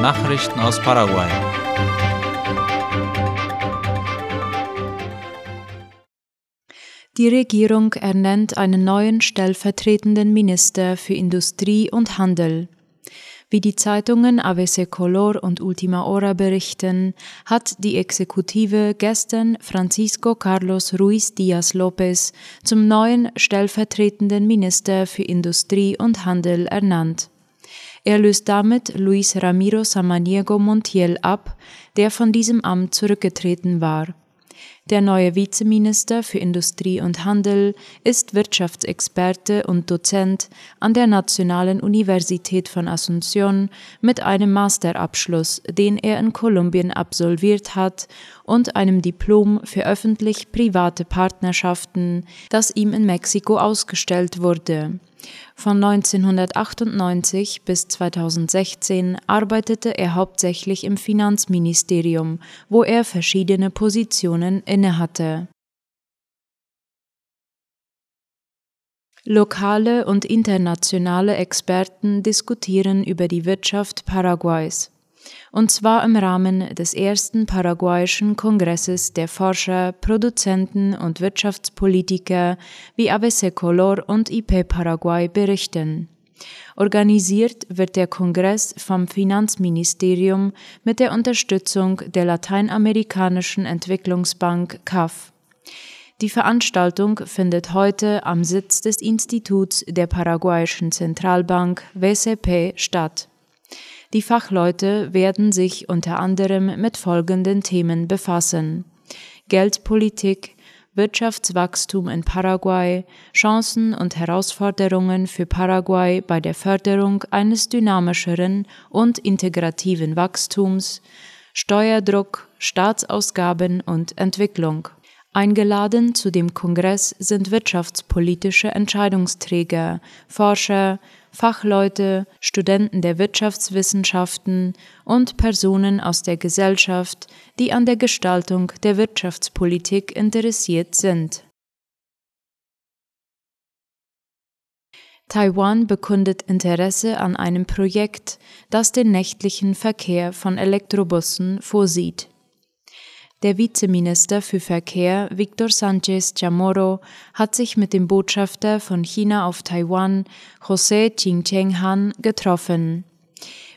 Nachrichten aus Paraguay. Die Regierung ernennt einen neuen stellvertretenden Minister für Industrie und Handel. Wie die Zeitungen ABC Color und Ultima Hora berichten, hat die Exekutive gestern Francisco Carlos Ruiz Díaz López zum neuen stellvertretenden Minister für Industrie und Handel ernannt. Er löst damit Luis Ramiro Samaniego Montiel ab, der von diesem Amt zurückgetreten war. Der neue Vizeminister für Industrie und Handel ist Wirtschaftsexperte und Dozent an der Nationalen Universität von Asunción mit einem Masterabschluss, den er in Kolumbien absolviert hat, und einem Diplom für öffentlich-private Partnerschaften, das ihm in Mexiko ausgestellt wurde. Von 1998 bis 2016 arbeitete er hauptsächlich im Finanzministerium, wo er verschiedene Positionen innehatte. Lokale und internationale Experten diskutieren über die Wirtschaft Paraguays und zwar im Rahmen des ersten paraguayischen Kongresses der Forscher, Produzenten und Wirtschaftspolitiker, wie ABC Color und IP Paraguay berichten. Organisiert wird der Kongress vom Finanzministerium mit der Unterstützung der Lateinamerikanischen Entwicklungsbank CAF. Die Veranstaltung findet heute am Sitz des Instituts der paraguayischen Zentralbank WCP statt. Die Fachleute werden sich unter anderem mit folgenden Themen befassen. Geldpolitik, Wirtschaftswachstum in Paraguay, Chancen und Herausforderungen für Paraguay bei der Förderung eines dynamischeren und integrativen Wachstums, Steuerdruck, Staatsausgaben und Entwicklung. Eingeladen zu dem Kongress sind wirtschaftspolitische Entscheidungsträger, Forscher, Fachleute, Studenten der Wirtschaftswissenschaften und Personen aus der Gesellschaft, die an der Gestaltung der Wirtschaftspolitik interessiert sind. Taiwan bekundet Interesse an einem Projekt, das den nächtlichen Verkehr von Elektrobussen vorsieht. Der Vizeminister für Verkehr Victor Sanchez Chamorro hat sich mit dem Botschafter von China auf Taiwan, José Qingcheng Han, getroffen.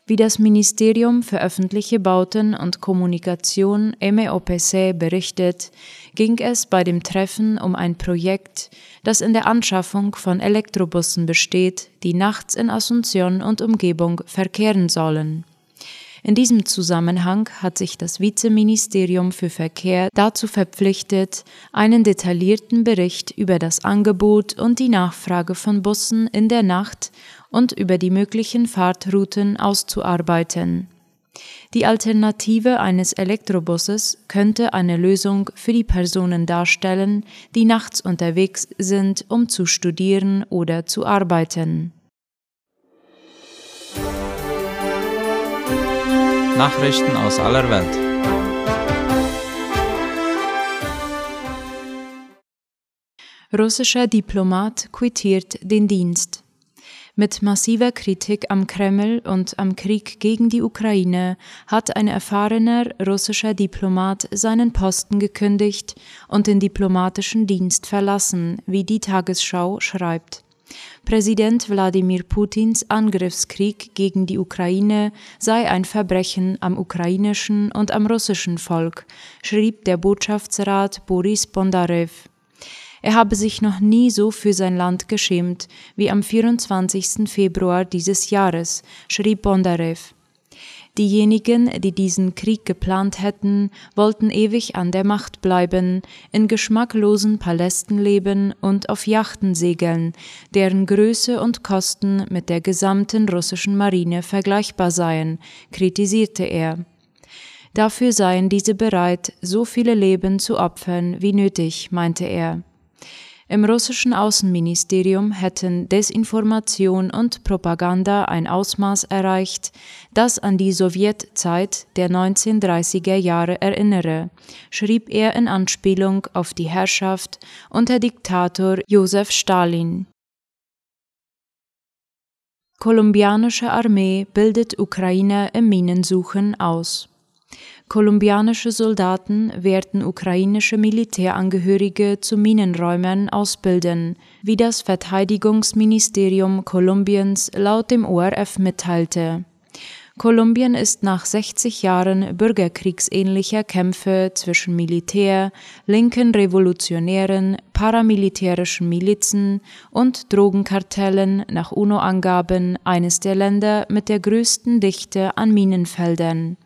Wie das Ministerium für öffentliche Bauten und Kommunikation MEOPC berichtet, ging es bei dem Treffen um ein Projekt, das in der Anschaffung von Elektrobussen besteht, die nachts in Asunción und Umgebung verkehren sollen. In diesem Zusammenhang hat sich das Vizeministerium für Verkehr dazu verpflichtet, einen detaillierten Bericht über das Angebot und die Nachfrage von Bussen in der Nacht und über die möglichen Fahrtrouten auszuarbeiten. Die Alternative eines Elektrobusses könnte eine Lösung für die Personen darstellen, die nachts unterwegs sind, um zu studieren oder zu arbeiten. Nachrichten aus aller Welt. Russischer Diplomat quittiert den Dienst. Mit massiver Kritik am Kreml und am Krieg gegen die Ukraine hat ein erfahrener russischer Diplomat seinen Posten gekündigt und den diplomatischen Dienst verlassen, wie die Tagesschau schreibt. Präsident Wladimir Putins Angriffskrieg gegen die Ukraine sei ein Verbrechen am ukrainischen und am russischen Volk, schrieb der Botschaftsrat Boris Bondarev. Er habe sich noch nie so für sein Land geschämt wie am 24. Februar dieses Jahres, schrieb Bondarev. Diejenigen, die diesen Krieg geplant hätten, wollten ewig an der Macht bleiben, in geschmacklosen Palästen leben und auf Yachten segeln, deren Größe und Kosten mit der gesamten russischen Marine vergleichbar seien, kritisierte er. Dafür seien diese bereit, so viele Leben zu opfern wie nötig, meinte er. Im russischen Außenministerium hätten Desinformation und Propaganda ein Ausmaß erreicht, das an die Sowjetzeit der 1930er Jahre erinnere, schrieb er in Anspielung auf die Herrschaft unter Diktator Josef Stalin. Kolumbianische Armee bildet Ukrainer im Minensuchen aus. Kolumbianische Soldaten werden ukrainische Militärangehörige zu Minenräumern ausbilden, wie das Verteidigungsministerium Kolumbiens laut dem ORF mitteilte. Kolumbien ist nach 60 Jahren bürgerkriegsähnlicher Kämpfe zwischen Militär, linken Revolutionären, paramilitärischen Milizen und Drogenkartellen nach UNO-Angaben eines der Länder mit der größten Dichte an Minenfeldern.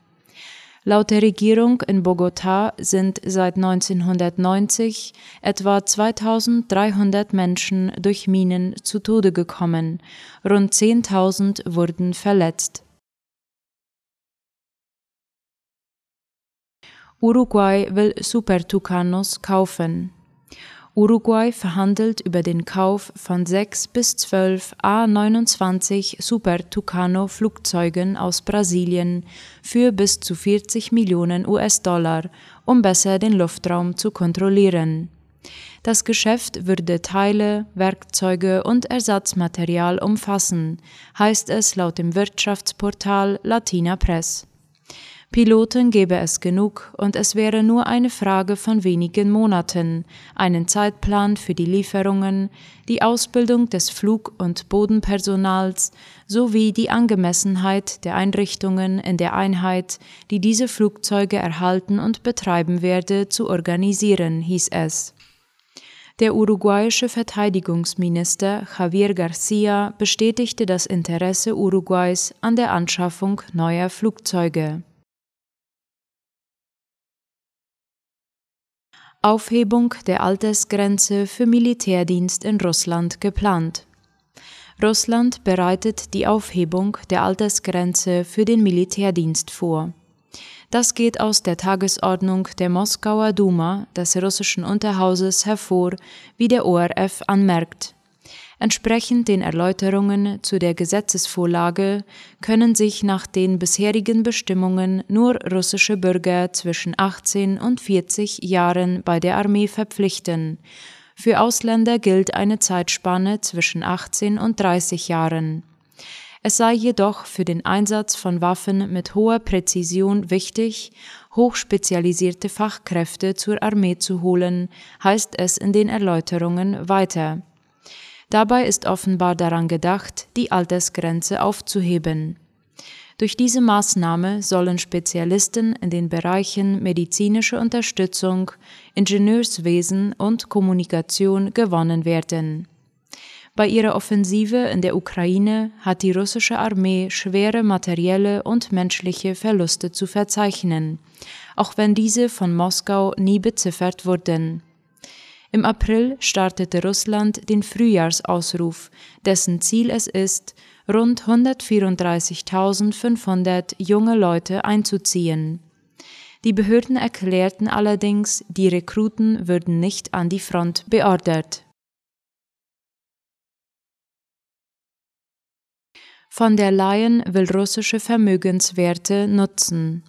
Laut der Regierung in Bogotá sind seit 1990 etwa 2300 Menschen durch Minen zu Tode gekommen, rund 10.000 wurden verletzt. Uruguay will Super Tucanos kaufen. Uruguay verhandelt über den Kauf von sechs bis zwölf A-29 Super Tucano Flugzeugen aus Brasilien für bis zu 40 Millionen US-Dollar, um besser den Luftraum zu kontrollieren. Das Geschäft würde Teile, Werkzeuge und Ersatzmaterial umfassen, heißt es laut dem Wirtschaftsportal Latina Press. Piloten gäbe es genug und es wäre nur eine Frage von wenigen Monaten, einen Zeitplan für die Lieferungen, die Ausbildung des Flug- und Bodenpersonals sowie die Angemessenheit der Einrichtungen in der Einheit, die diese Flugzeuge erhalten und betreiben werde, zu organisieren, hieß es. Der uruguayische Verteidigungsminister Javier Garcia bestätigte das Interesse Uruguays an der Anschaffung neuer Flugzeuge. Aufhebung der Altersgrenze für Militärdienst in Russland geplant. Russland bereitet die Aufhebung der Altersgrenze für den Militärdienst vor. Das geht aus der Tagesordnung der Moskauer Duma des russischen Unterhauses hervor, wie der ORF anmerkt. Entsprechend den Erläuterungen zu der Gesetzesvorlage können sich nach den bisherigen Bestimmungen nur russische Bürger zwischen 18 und 40 Jahren bei der Armee verpflichten. Für Ausländer gilt eine Zeitspanne zwischen 18 und 30 Jahren. Es sei jedoch für den Einsatz von Waffen mit hoher Präzision wichtig, hochspezialisierte Fachkräfte zur Armee zu holen, heißt es in den Erläuterungen weiter. Dabei ist offenbar daran gedacht, die Altersgrenze aufzuheben. Durch diese Maßnahme sollen Spezialisten in den Bereichen medizinische Unterstützung, Ingenieurswesen und Kommunikation gewonnen werden. Bei ihrer Offensive in der Ukraine hat die russische Armee schwere materielle und menschliche Verluste zu verzeichnen, auch wenn diese von Moskau nie beziffert wurden. Im April startete Russland den Frühjahrsausruf, dessen Ziel es ist, rund 134.500 junge Leute einzuziehen. Die Behörden erklärten allerdings, die Rekruten würden nicht an die Front beordert. Von der Leyen will russische Vermögenswerte nutzen.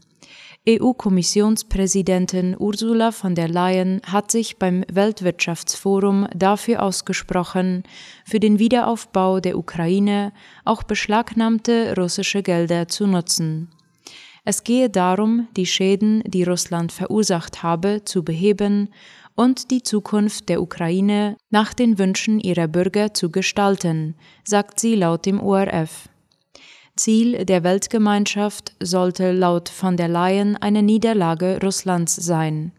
EU-Kommissionspräsidentin Ursula von der Leyen hat sich beim Weltwirtschaftsforum dafür ausgesprochen, für den Wiederaufbau der Ukraine auch beschlagnahmte russische Gelder zu nutzen. Es gehe darum, die Schäden, die Russland verursacht habe, zu beheben und die Zukunft der Ukraine nach den Wünschen ihrer Bürger zu gestalten, sagt sie laut dem ORF. Ziel der Weltgemeinschaft sollte laut von der Leyen eine Niederlage Russlands sein.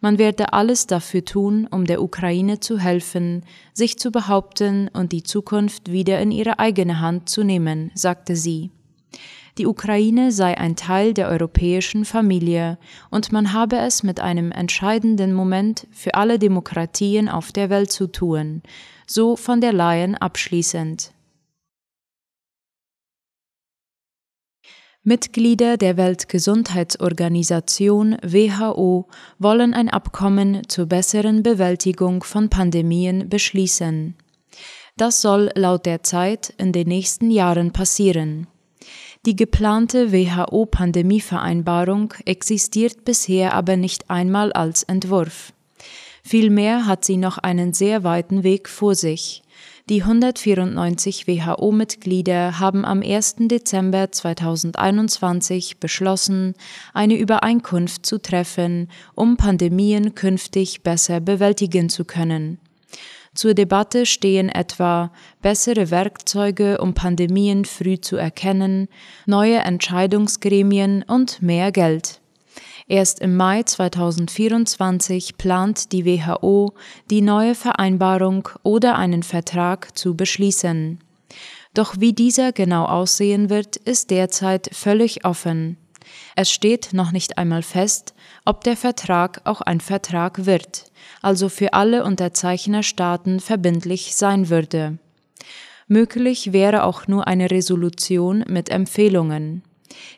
Man werde alles dafür tun, um der Ukraine zu helfen, sich zu behaupten und die Zukunft wieder in ihre eigene Hand zu nehmen, sagte sie. Die Ukraine sei ein Teil der europäischen Familie und man habe es mit einem entscheidenden Moment für alle Demokratien auf der Welt zu tun, so von der Leyen abschließend. Mitglieder der Weltgesundheitsorganisation WHO wollen ein Abkommen zur besseren Bewältigung von Pandemien beschließen. Das soll laut der Zeit in den nächsten Jahren passieren. Die geplante WHO-Pandemievereinbarung existiert bisher aber nicht einmal als Entwurf. Vielmehr hat sie noch einen sehr weiten Weg vor sich Die 194 WHO-Mitglieder haben am 1. Dezember 2021 beschlossen, eine Übereinkunft zu treffen, um Pandemien künftig besser bewältigen zu können. Zur Debatte stehen etwa bessere Werkzeuge, um Pandemien früh zu erkennen, neue Entscheidungsgremien und mehr Geld. Erst im Mai 2024 plant die WHO, die neue Vereinbarung oder einen Vertrag zu beschließen. Doch wie dieser genau aussehen wird, ist derzeit völlig offen. Es steht noch nicht einmal fest, ob der Vertrag auch ein Vertrag wird, also für alle Unterzeichnerstaaten verbindlich sein würde. Möglich wäre auch nur eine Resolution mit Empfehlungen.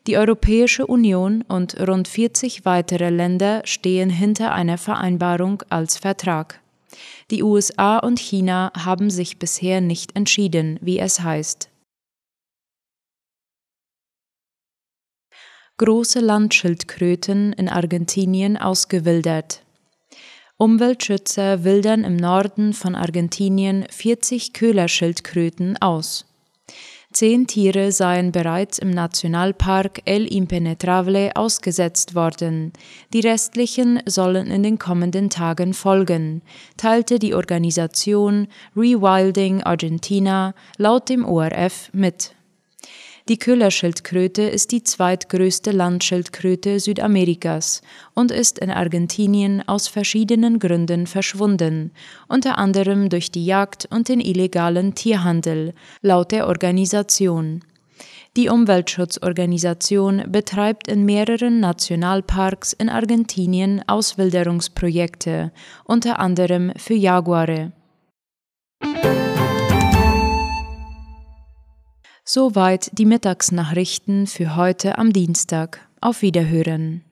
Die Europäische Union und rund 40 weitere Länder stehen hinter einer Vereinbarung als Vertrag. Die USA und China haben sich bisher nicht entschieden, wie es heißt. Große Landschildkröten in Argentinien ausgewildert. Umweltschützer wildern im Norden von Argentinien 40 Köhlerschildkröten aus. Zehn Tiere seien bereits im Nationalpark El Impenetrable ausgesetzt worden. Die restlichen sollen in den kommenden Tagen folgen, teilte die Organisation Rewilding Argentina laut dem ORF mit. Die Köhlerschildkröte ist die zweitgrößte Landschildkröte Südamerikas und ist in Argentinien aus verschiedenen Gründen verschwunden, unter anderem durch die Jagd und den illegalen Tierhandel, laut der Organisation. Die Umweltschutzorganisation betreibt in mehreren Nationalparks in Argentinien Auswilderungsprojekte, unter anderem für Jaguare. Soweit die Mittagsnachrichten für heute am Dienstag. Auf Wiederhören.